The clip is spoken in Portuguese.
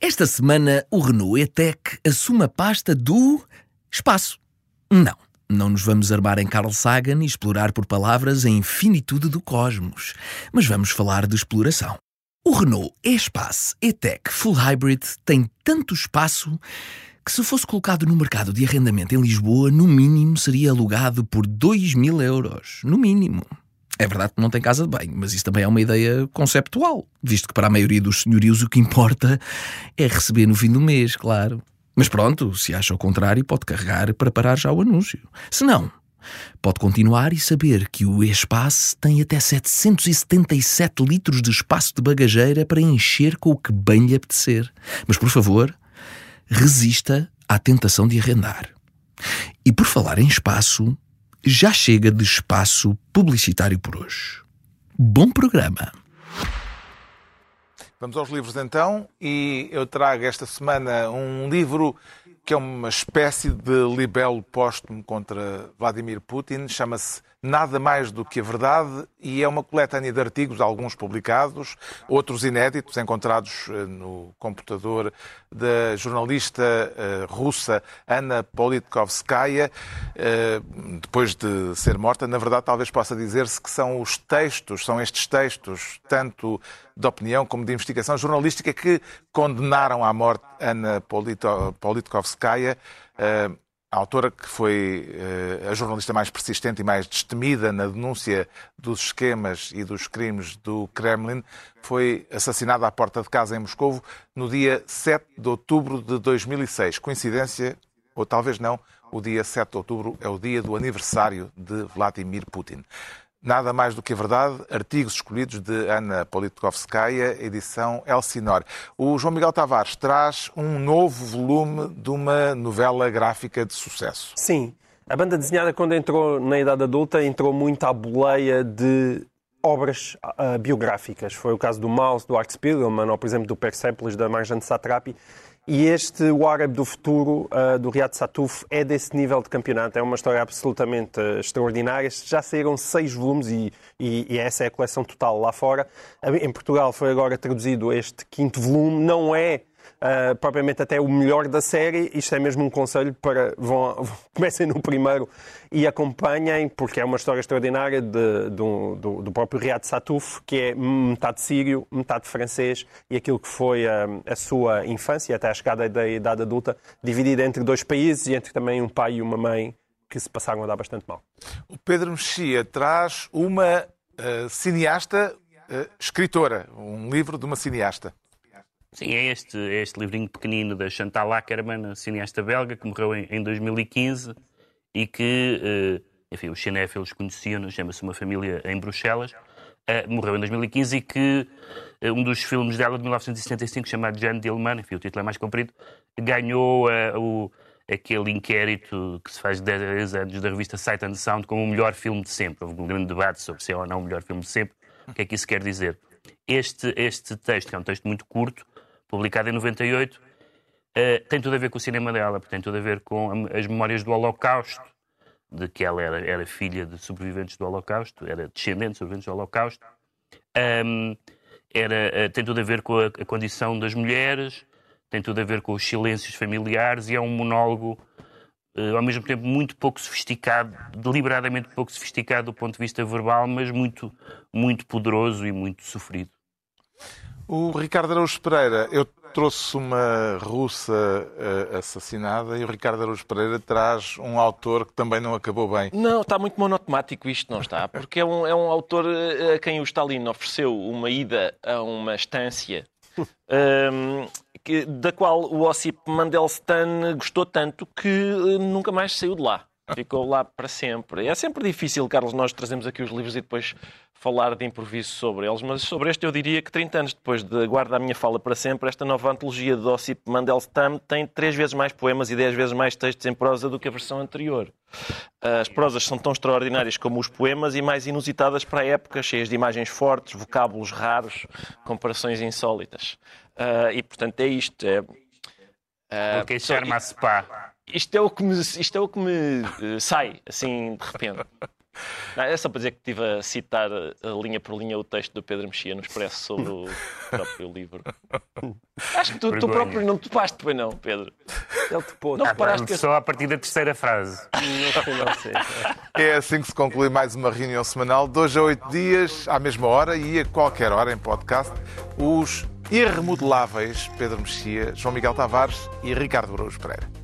Esta semana o Renault E-Tech assume a pasta do espaço. Não, não nos vamos armar em Carl Sagan e explorar por palavras a infinitude do cosmos, mas vamos falar de exploração. O Renault E-Space E-Tech Full Hybrid tem tanto espaço que se fosse colocado no mercado de arrendamento em Lisboa, no mínimo seria alugado por 2 mil euros. No mínimo. É verdade que não tem casa de banho, mas isso também é uma ideia conceptual, visto que para a maioria dos senhorios o que importa é receber no fim do mês, claro. Mas pronto, se acha o contrário, pode carregar para parar já o anúncio. Se não, pode continuar e saber que o espaço tem até 777 litros de espaço de bagageira para encher com o que bem lhe apetecer. Mas por favor, resista à tentação de arrendar. E por falar em espaço, já chega de espaço publicitário por hoje. Bom programa! Vamos aos livros então, e eu trago esta semana um livro que é uma espécie de libelo póstumo contra Vladimir Putin, chama-se nada mais do que a verdade e é uma coletânea de artigos, alguns publicados, outros inéditos, encontrados eh, no computador da jornalista eh, russa Anna Politkovskaya, eh, depois de ser morta. Na verdade, talvez possa dizer-se que são os textos, são estes textos, tanto de opinião como de investigação jornalística, que condenaram à morte Anna Politkovskaya a autora, que foi uh, a jornalista mais persistente e mais destemida na denúncia dos esquemas e dos crimes do Kremlin, foi assassinada à porta de casa em Moscou no dia 7 de outubro de 2006. Coincidência, ou talvez não, o dia 7 de outubro é o dia do aniversário de Vladimir Putin. Nada mais do que a verdade, artigos escolhidos de Ana Politkovskaya, edição Elsinor. O João Miguel Tavares traz um novo volume de uma novela gráfica de sucesso. Sim. A banda desenhada, quando entrou na idade adulta, entrou muito à boleia de obras uh, biográficas. Foi o caso do Mouse, do Art Spiegelman, ou, por exemplo, do Persepolis, da Marjane Satrapi. E este, o árabe do futuro, uh, do Riyad Satuf, é desse nível de campeonato. É uma história absolutamente uh, extraordinária. Já saíram seis volumes e, e, e, essa é a coleção total lá fora. Em Portugal foi agora traduzido este quinto volume. Não é uh, propriamente até o melhor da série. Isto é mesmo um conselho para vão, comecem no primeiro e acompanhem, porque é uma história extraordinária de, de, do, do, próprio Riyad Satuf, que é metade sírio, metade francês, e aquilo que foi a, a sua infância, até a chegada da idade adulta, dividida entre dois países e entre também um pai e uma mãe que se passaram a dar bastante mal. O Pedro Mexia traz uma uh, cineasta uh, escritora, um livro de uma cineasta. Sim, é este, é este livrinho pequenino da Chantal Ackerman, cineasta belga, que morreu em, em 2015 e que, uh, enfim, os cinéfilos conheciam, chama-se Uma Família em Bruxelas, uh, morreu em 2015 e que uh, um dos filmes dela de 1975, chamado Jeanne Dillman, enfim, o título é mais comprido, ganhou o, aquele inquérito que se faz 10 anos da revista Sight and Sound como o melhor filme de sempre. Houve um grande debate sobre se é ou não o melhor filme de sempre. O que é que isso quer dizer? Este, este texto, que é um texto muito curto, publicado em 98, uh, eh, tem tudo a ver com o cinema dela, tem tudo a ver com as memórias do Holocausto, de que ela era, era filha de sobreviventes do Holocausto, era descendente de sobreviventes do Holocausto. Um, era, uh, tem tudo a ver com a, a, condição das mulheres, tem tudo a ver com os silêncios familiares e é um monólogo uh, ao mesmo tempo muito pouco sofisticado, deliberadamente pouco sofisticado do ponto de vista verbal, mas muito, muito poderoso e muito sofrido. O Ricardo Araújo Pereira, eu trouxe uma russa uh, assassinada e o Ricardo Araújo Pereira traz um autor que também não acabou bem. Não, está muito monotemático isto, não está? Porque é um, é um autor eh, a quem o Stalin ofereceu uma ida a uma estância um, ehm, que, da qual o Ossip Mandelstam gostou tanto que eh, nunca mais saiu de lá. Ficou lá para sempre. É sempre difícil, Carlos, nós trazemos aqui os livros e depois falar de improviso sobre eles, mas sobre este eu diria que 30 anos depois de Guarda a Minha Fala para Sempre, esta nova antologia de Ossip Mandelstam tem três vezes mais poemas e dez vezes mais textos em prosa do que a versão anterior. As prosas são tão extraordinárias como os poemas e mais inusitadas para a época, cheias de imagens fortes, vocábulos raros, comparações insólitas. Uh, e, portanto, é isto. É, uh, charma a spa. Isto é o que me, isto é o que me uh, sai, assim, de repente. Não, é só para dizer que estive a citar uh, linha por linha o texto do Pedro Mexia no Expresso sobre o próprio livro. Acho que tu, tu próprio não topaste, bem não, Pedro. Ele topou. Não Não, reparaste que Só a partir da terceira frase. no final, sim. É assim que se conclui mais uma reunião semanal, hoje a oito dias, à mesma hora e a qualquer hora em podcast, os irremodeláveis Pedro Mexia, João Miguel Tavares e Ricardo Araújo Pereira.